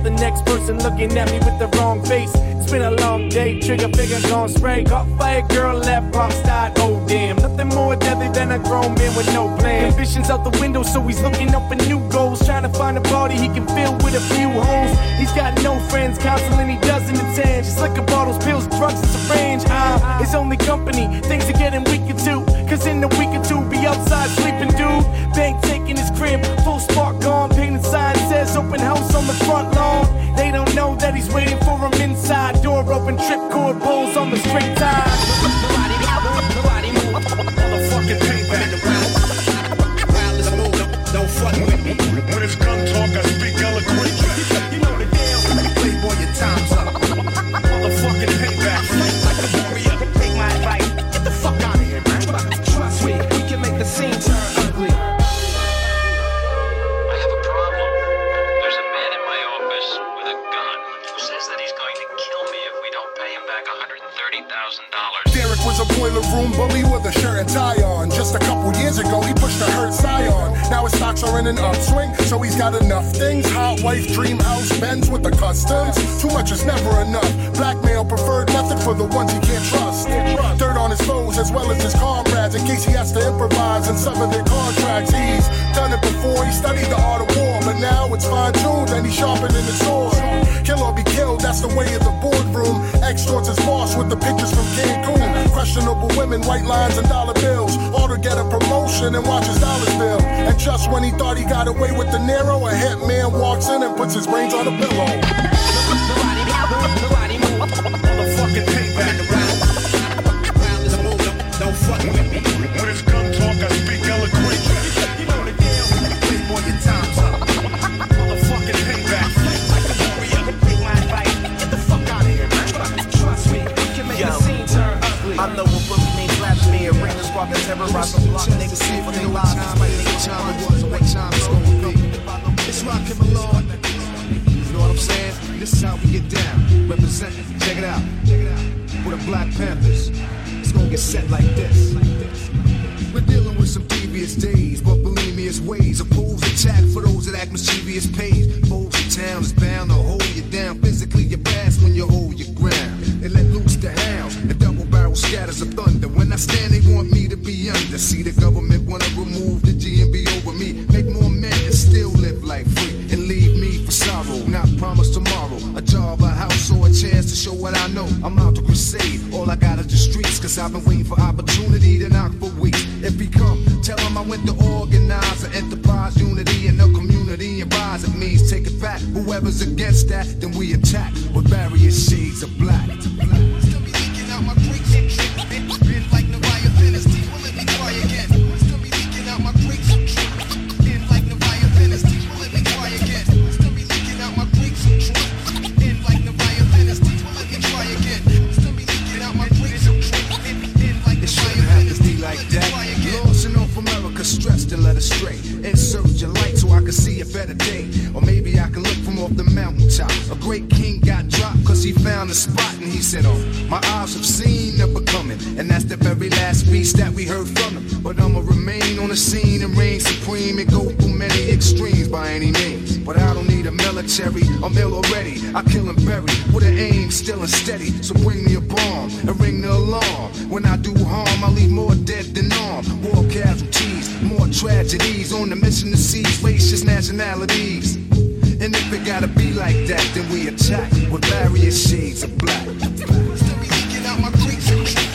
at the next person looking at me with the wrong face. It's been a long day, trigger finger gon' spray. Got fire, girl left, pop died. Oh damn, nothing more deadly than a grown man with no plan. Visions out the window, so he's looking up for new goals, trying to find a body he can fill with a few holes. He's got no friends, counseling he doesn't attend. Just liquor bottles, pills, drugs, and syringe. Ah, his only company, things are getting weaker too. Cause in a week or two, be outside sleeping, dude. Bank taking his crib, full spark gone. Painted sign says open house on the front lawn. They don't know that he's waiting for him inside. Door open, trip cord pulls on the straight tie. Nobody, nobody move. Motherfucking payback. Wildest move. Don't, don't fuck with me. When it's gun talk, I speak eloquent. You know the deal. Playboy, your time's up. So he's got enough things. Hot wife, dream house, Benz with the customs. Too much is never enough. Blackmail preferred method for the ones he can't trust. Dirt on his foes as well as his comrades in case he has to improvise and of their contracts. He's done it before, he studied the art of war, but now it's fine tuned and he's sharpening his sword. Kill or be killed, that's the way of the boardroom. Extorts his boss with the pictures from Cancun. Questionable women, white lines, and dollar bills. All to get a promotion and watch his dollars bill. And just when he thought he got away with the Nero, a hitman walks in and puts his brains on a pillow. Nobody, nobody move. Motherfucking payback. Wildest move. Don't, don't fuck with me. Black Panthers. It's gonna get set like this. We're dealing with some devious days, but believe me, it's ways. Opposed attack for those that act mischievous pays. Both town is bound to hold you down. Physically, you're fast when you hold your ground. They let loose the hounds. The double barrel scatters of thunder. When I stand, they want me to be under. See, the government wanna remove I went to organize an enterprise, unity in the community, and. It means take it back. Whoever's against that, then we attack with various shades of black. See a better day. Or maybe I can look from off the mountaintop. A great king got dropped cause he found a spot and he said, Oh, my eyes have seen the becoming. And that's the very last speech that we heard from him. But I'ma remain on the scene and reign supreme and go through many extremes by any means. But I don't need a military, I'm ill already. I kill and bury with an aim still and steady. So bring me a bomb and ring the alarm. When I do harm, I leave more dead than armed. War casualties, more tragedies on the mission to seize racist nationalities. And if it gotta be like that, then we attack with various shades of black. Wasting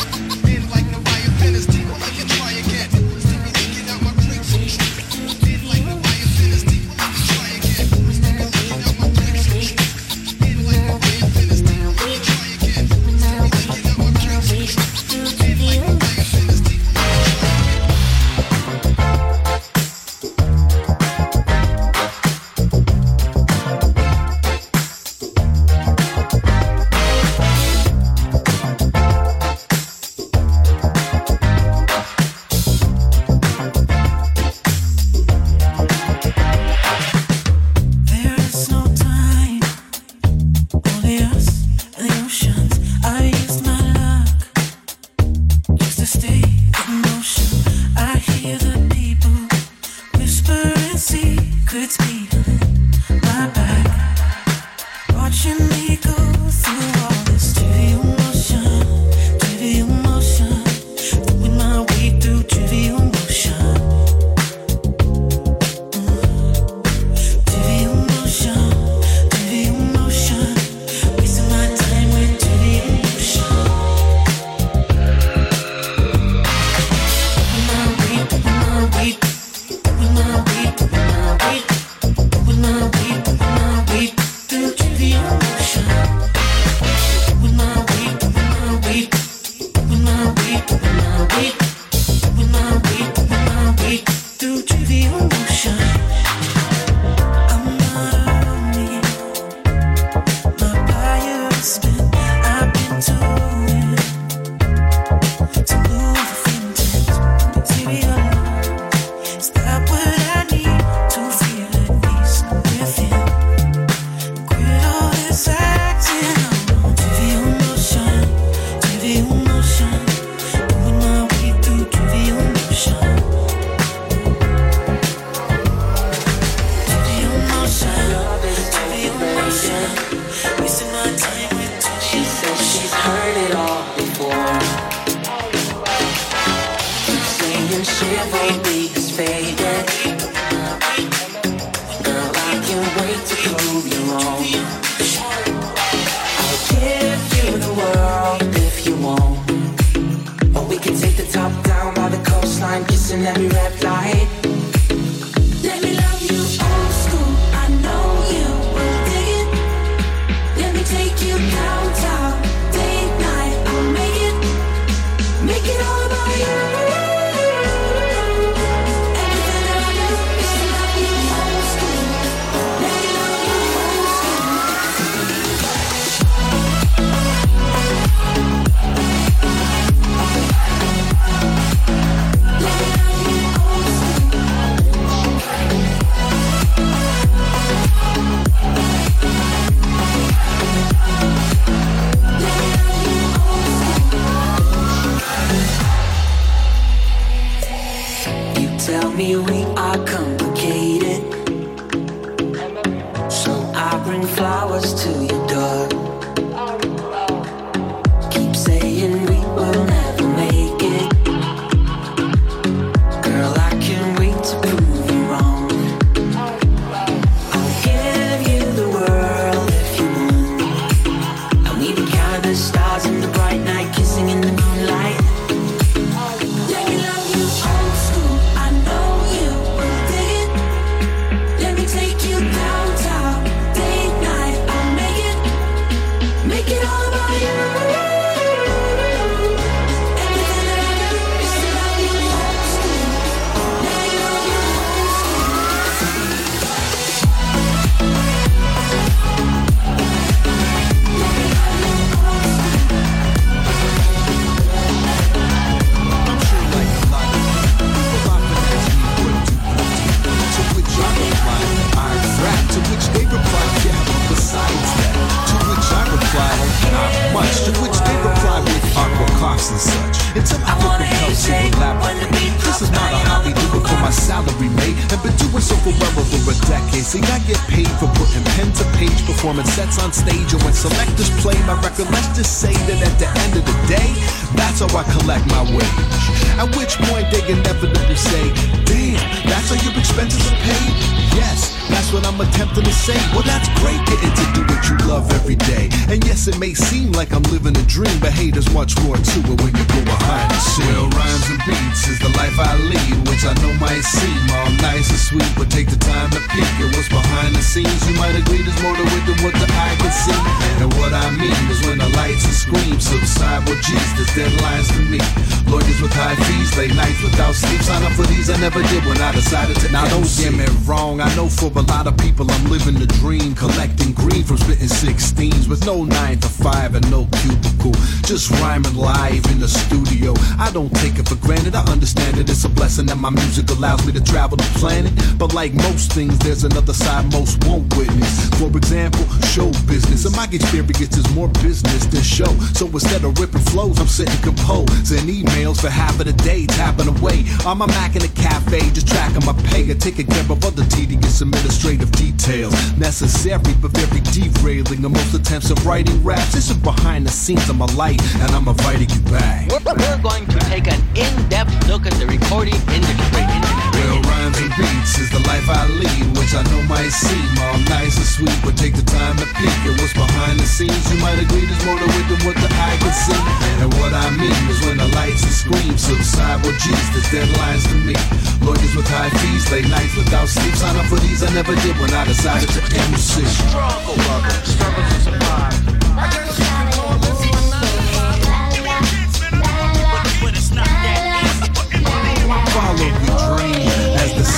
don't take it for granted, I understand it. It's a blessing that my music allows me to travel the planet. But like most things, there's another side most won't witness. For example, show business. My experience is more business than show. So instead of ripping flows, I'm sitting composing emails for half of the day, tapping away on my Mac in the cafe, just tracking my pay and taking care of other tedious administrative details. Necessary but very derailing. And most attempts of writing raps, this is behind the scenes of my life, and I'm inviting you back. We're, we're going to take an in-depth look at the recording industry. Rhymes and beats is the life I lead, which I know might seem all nice and sweet, but take the time to peek at what's behind the scenes. You might agree there's more to it than what the eye can see. And what I mean is when the lights and screams subside, well, geez, there's deadlines to meet. Lawyers with high fees, late nights without sleep. Sign up for these, I never did when I decided to MC. Struggle, struggle to survive. Follow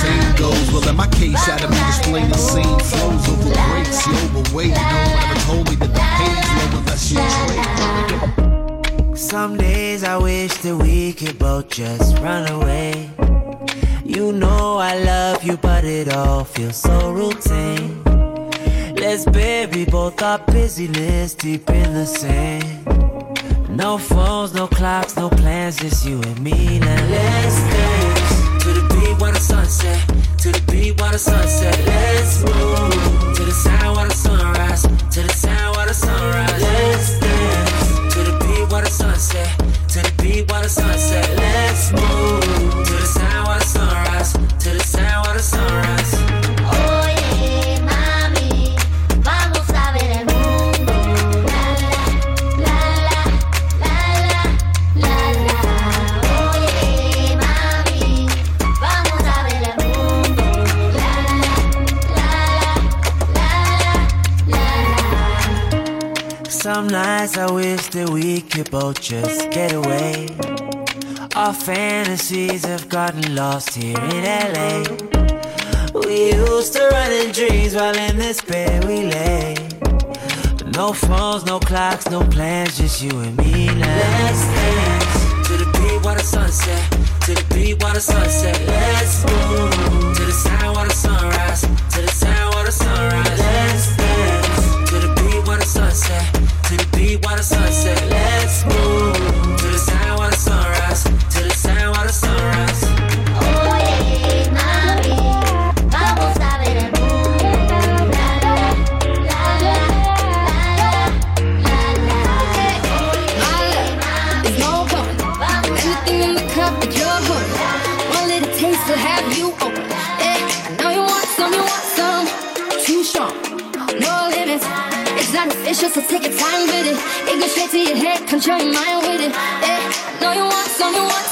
saying goes, well, in my case, of me display the same flows over breaks. You overweight. No one ever told me that the page low unless you trade. Some days I wish that we could both just run away. You know I love you, but it all feels so routine. Let's bury both our busyness deep in the sand. No phones, no clocks, no plans, just you and me. Now let's while the sunset, to the beat while the sunset. Let's move to the sound while the sunrise, to the sound while the sunrise. Let's dance to the beat while the sunset, to the beat while the sunset. Let's move. Some nights I wish that we could both just get away. Our fantasies have gotten lost here in LA. We used to run in dreams while in this bed we lay. No phones, no clocks, no plans, just you and me now. Let's dance to the beat while the sunset, to the beat while the sunset. Let's move to the sound while the sunrise. the sunset. Let's move to the sound of the sunrise. To the sound of the sunrise. Vamos a ver el mundo. La la la la la la no. Anything in the cup you're. One little taste will have you I know you want some, you want some. Too strong, no limits. It's so take it to your head, control your mind with it. Yeah. Know you want know you want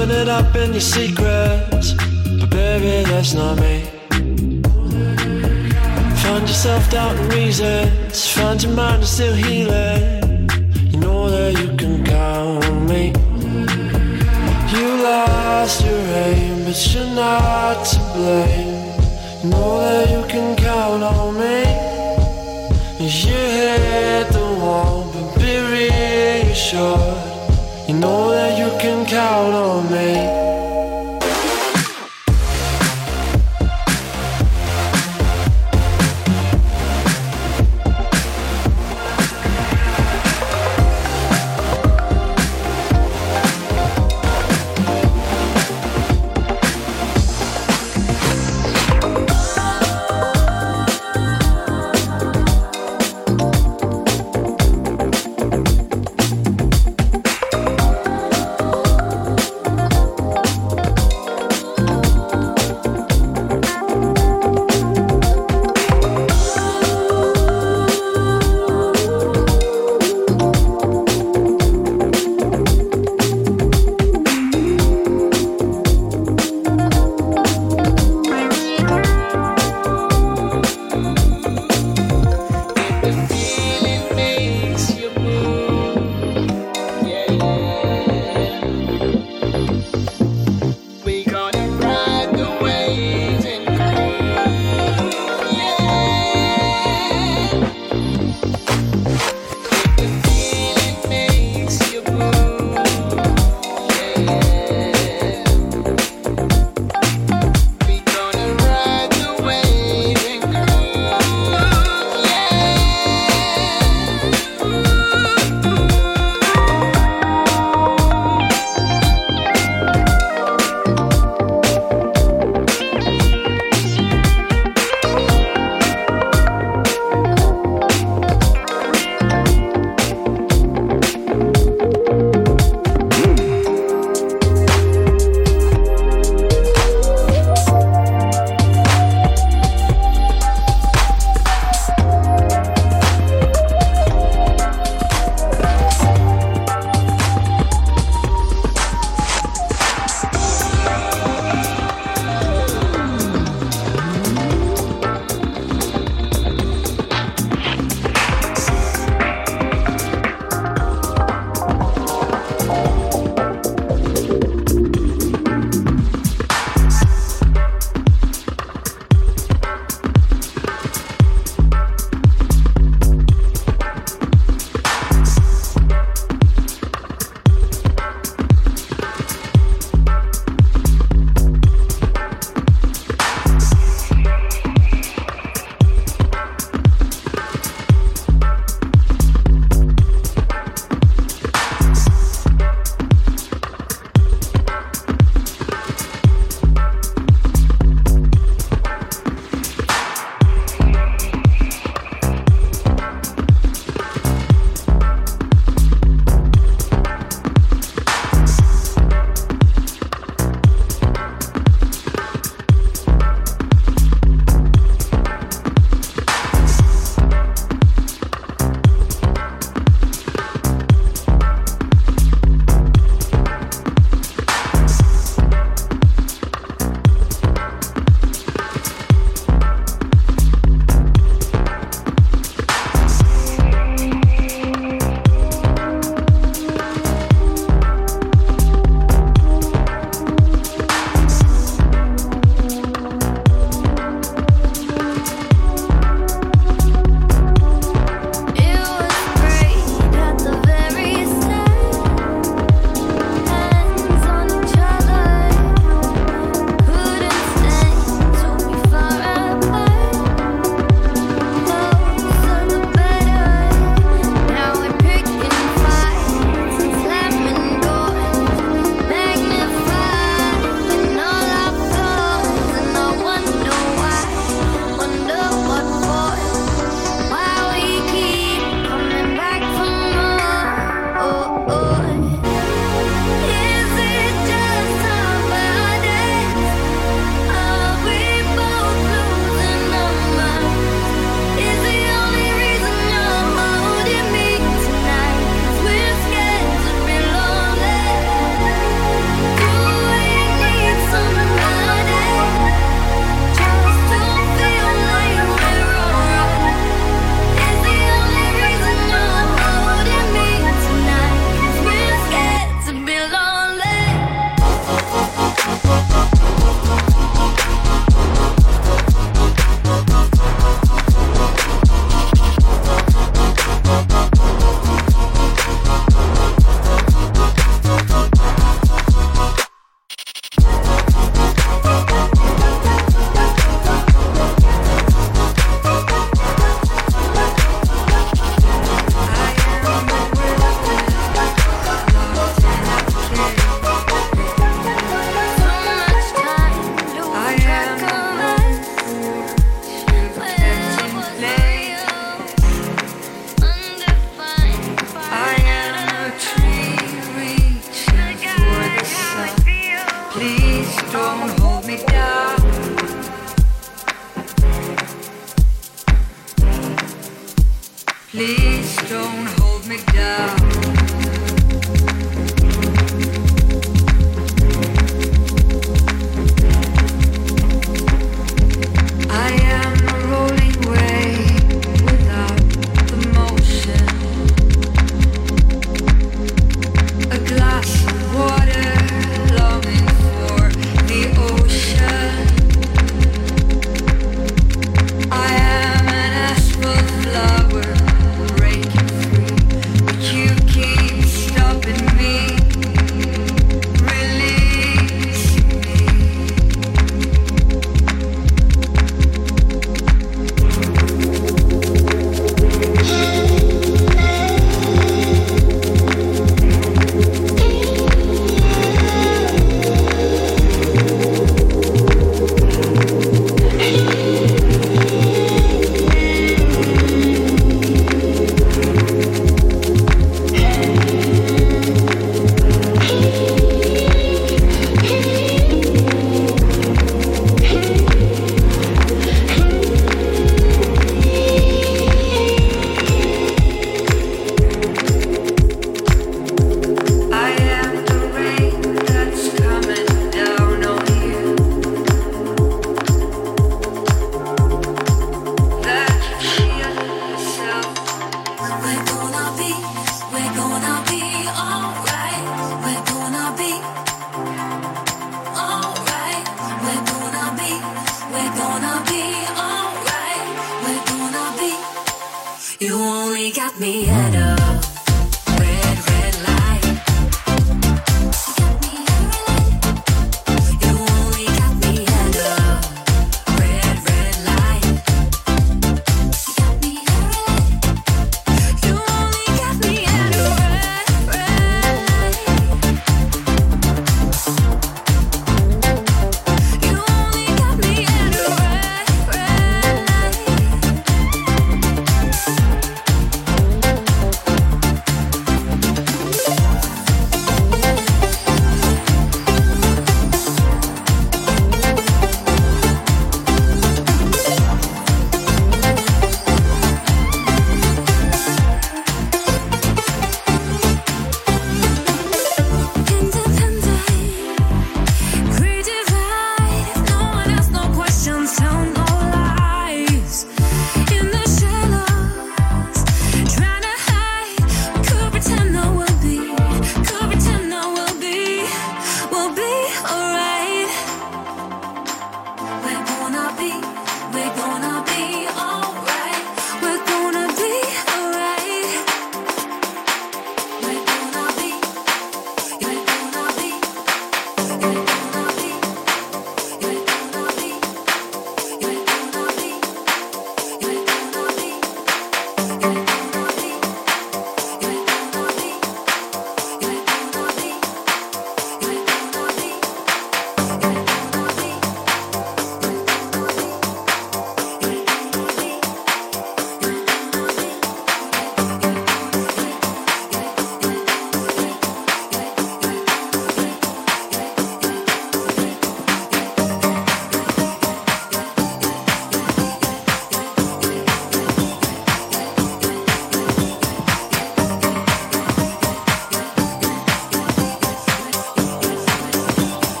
weakness, it up in your secrets. But baby, that's not me. Find yourself doubting reasons, find your mind is still healing. You know that you can count on me. You lost your aim, but you're not to blame. You know that you can count on me. You hit the wall, but be reassured. You know that you can count on me.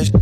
Get